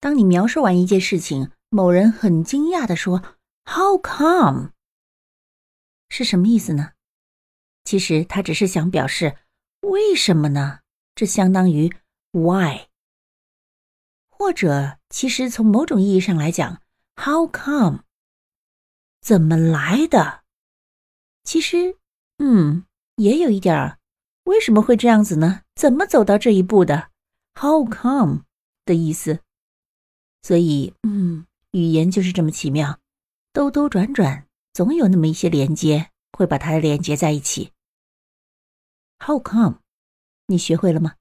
当你描述完一件事情，某人很惊讶的说 “How come？” 是什么意思呢？其实他只是想表示为什么呢？这相当于 “Why？” 或者，其实从某种意义上来讲，“How come？” 怎么来的？其实，嗯，也有一点儿，为什么会这样子呢？怎么走到这一步的？How come 的意思。所以，嗯，语言就是这么奇妙，兜兜转转，总有那么一些连接会把它连接在一起。How come？你学会了吗？